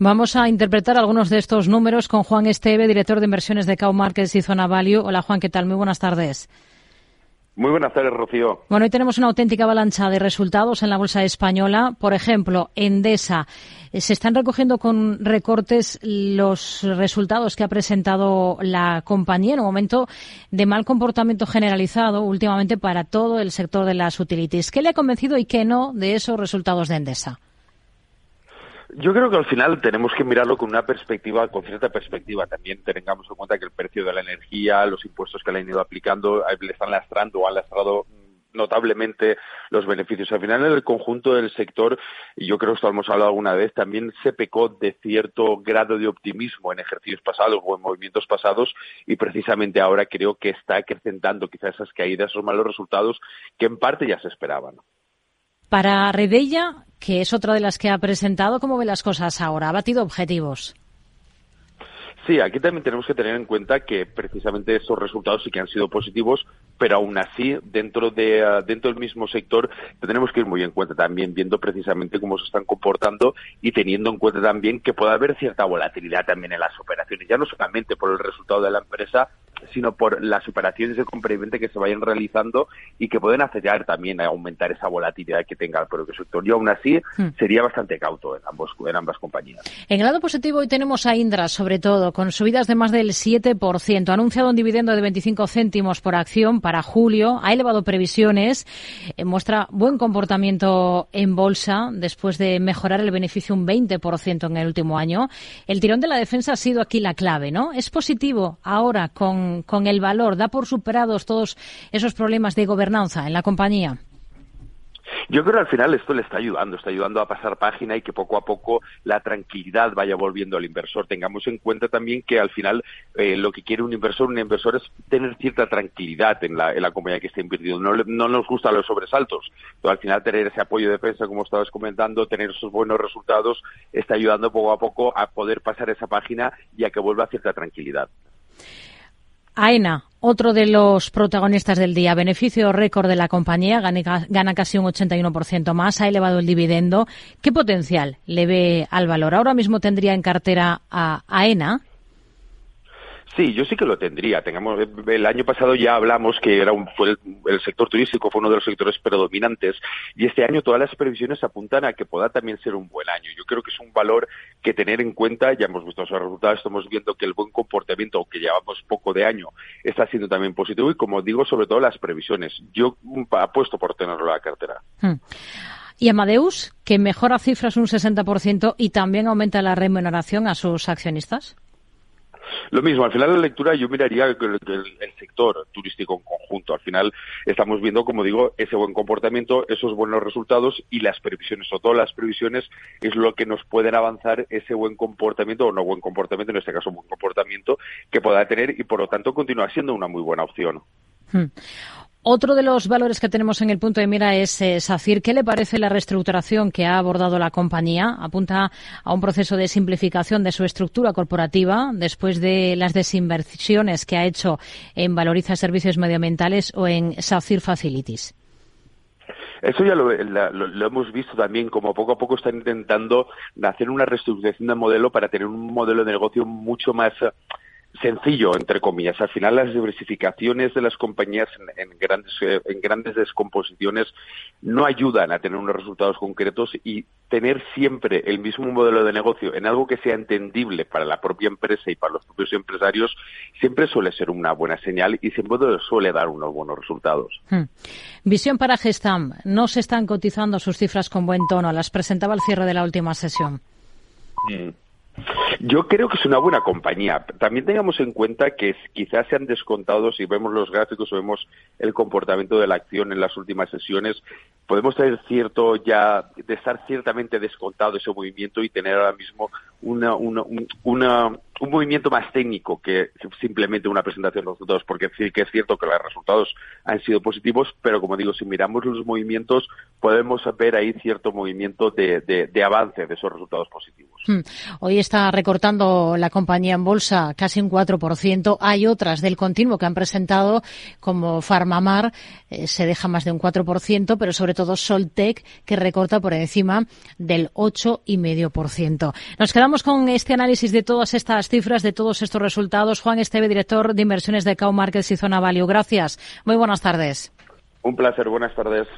Vamos a interpretar algunos de estos números con Juan Esteve, director de inversiones de Cow Markets y Zona Value. Hola Juan, ¿qué tal? Muy buenas tardes. Muy buenas tardes, Rocío. Bueno, hoy tenemos una auténtica avalancha de resultados en la bolsa española. Por ejemplo, Endesa. Se están recogiendo con recortes los resultados que ha presentado la compañía en un momento de mal comportamiento generalizado últimamente para todo el sector de las utilities. ¿Qué le ha convencido y qué no de esos resultados de Endesa? Yo creo que al final tenemos que mirarlo con una perspectiva, con cierta perspectiva. También tengamos en cuenta que el precio de la energía, los impuestos que le han ido aplicando, le están lastrando o han lastrado notablemente los beneficios. Al final, en el conjunto del sector, y yo creo que esto hemos hablado alguna vez, también se pecó de cierto grado de optimismo en ejercicios pasados o en movimientos pasados y precisamente ahora creo que está acrecentando quizás esas caídas, esos malos resultados que en parte ya se esperaban. Para Redella, que es otra de las que ha presentado, ¿cómo ve las cosas ahora? ¿Ha batido objetivos? Sí, aquí también tenemos que tener en cuenta que precisamente esos resultados sí que han sido positivos, pero aún así, dentro, de, ah, dentro del mismo sector, tenemos que ir muy en cuenta también, viendo precisamente cómo se están comportando y teniendo en cuenta también que puede haber cierta volatilidad también en las operaciones, ya no solamente por el resultado de la empresa, sino por las operaciones de compra que se vayan realizando y que pueden acelerar también a aumentar esa volatilidad que tenga el propio sector. Y aún así hmm. sería bastante cauto en, ambos, en ambas compañías. En el lado positivo hoy tenemos a Indra, sobre todo, con subidas de más del 7%. Ha anunciado un dividendo de 25 céntimos por acción para julio. Ha elevado previsiones. Eh, muestra buen comportamiento en bolsa después de mejorar el beneficio un 20% en el último año. El tirón de la defensa ha sido aquí la clave, ¿no? Es positivo ahora con con, el valor? ¿Da por superados todos esos problemas de gobernanza en la compañía? Yo creo que al final esto le está ayudando, está ayudando a pasar página y que poco a poco la tranquilidad vaya volviendo al inversor. Tengamos en cuenta también que al final eh, lo que quiere un inversor, un inversor es tener cierta tranquilidad en la, en la compañía que está invirtiendo. No, no nos gustan los sobresaltos. Pero al final tener ese apoyo de defensa, como estabas comentando, tener esos buenos resultados, está ayudando poco a poco a poder pasar esa página y a que vuelva cierta tranquilidad. AENA, otro de los protagonistas del día, beneficio récord de la compañía, gana, casi un 81% más, ha elevado el dividendo. ¿Qué potencial le ve al valor? Ahora mismo tendría en cartera a AENA Sí, yo sí que lo tendría. Tengamos, el año pasado ya hablamos que era un, fue el, sector turístico fue uno de los sectores predominantes y este año todas las previsiones apuntan a que pueda también ser un buen año. Yo creo que es un valor que tener en cuenta. Ya hemos visto esos resultados, estamos viendo que el buen comportamiento, aunque llevamos poco de año, está siendo también positivo y como digo, sobre todo las previsiones. Yo apuesto por tenerlo en la cartera. Hmm. Y Amadeus, que mejora cifras un 60% y también aumenta la remuneración a sus accionistas. Lo mismo, al final de la lectura yo miraría el, el, sector turístico en conjunto. Al final estamos viendo, como digo, ese buen comportamiento, esos buenos resultados y las previsiones, o todas las previsiones, es lo que nos pueden avanzar ese buen comportamiento, o no buen comportamiento, en este caso buen comportamiento, que pueda tener y por lo tanto continúa siendo una muy buena opción. Hmm. Otro de los valores que tenemos en el punto de mira es eh, SACIR. ¿Qué le parece la reestructuración que ha abordado la compañía? Apunta a un proceso de simplificación de su estructura corporativa después de las desinversiones que ha hecho en Valoriza Servicios Medioambientales o en SACIR Facilities. Eso ya lo, lo, hemos visto también, como poco a poco están intentando hacer una reestructuración del modelo para tener un modelo de negocio mucho más sencillo, entre comillas. Al final, las diversificaciones de las compañías en, grandes, eh, en grandes descomposiciones no ayudan a tener unos resultados concretos y tener siempre el mismo modelo de negocio en algo que sea entendible para la propia empresa y para los propios empresarios siempre suele ser una buena señal y siempre suele dar unos buenos resultados. Hmm. Visión para Gestam. No se están cotizando sus cifras con buen tono. Las presentaba al cierre de la última sesión. Hmm. Yo creo que es una buena compañía. También tengamos en cuenta que quizás se han descontado, si vemos los gráficos o vemos el comportamiento de la acción en las últimas sesiones, podemos tener cierto ya, de estar ciertamente descontado ese movimiento y tener ahora mismo una, un movimiento más técnico que simplemente una presentación de resultados, porque sí que es cierto que los resultados han sido positivos, pero como digo, si miramos los movimientos, podemos ver ahí cierto movimiento de, de, avance de esos resultados positivos. Hmm. Hoy está recortando la compañía en bolsa casi un 4%. Hay otras del continuo que han presentado, como Farmamar, eh, se deja más de un 4%, pero sobre todo Soltec, que recorta por encima del 8,5%. Nos quedamos con este análisis de todas estas cifras, de todos estos resultados. Juan Esteve, director de inversiones de Cow Markets y Zona Value. Gracias. Muy buenas tardes. Un placer. Buenas tardes.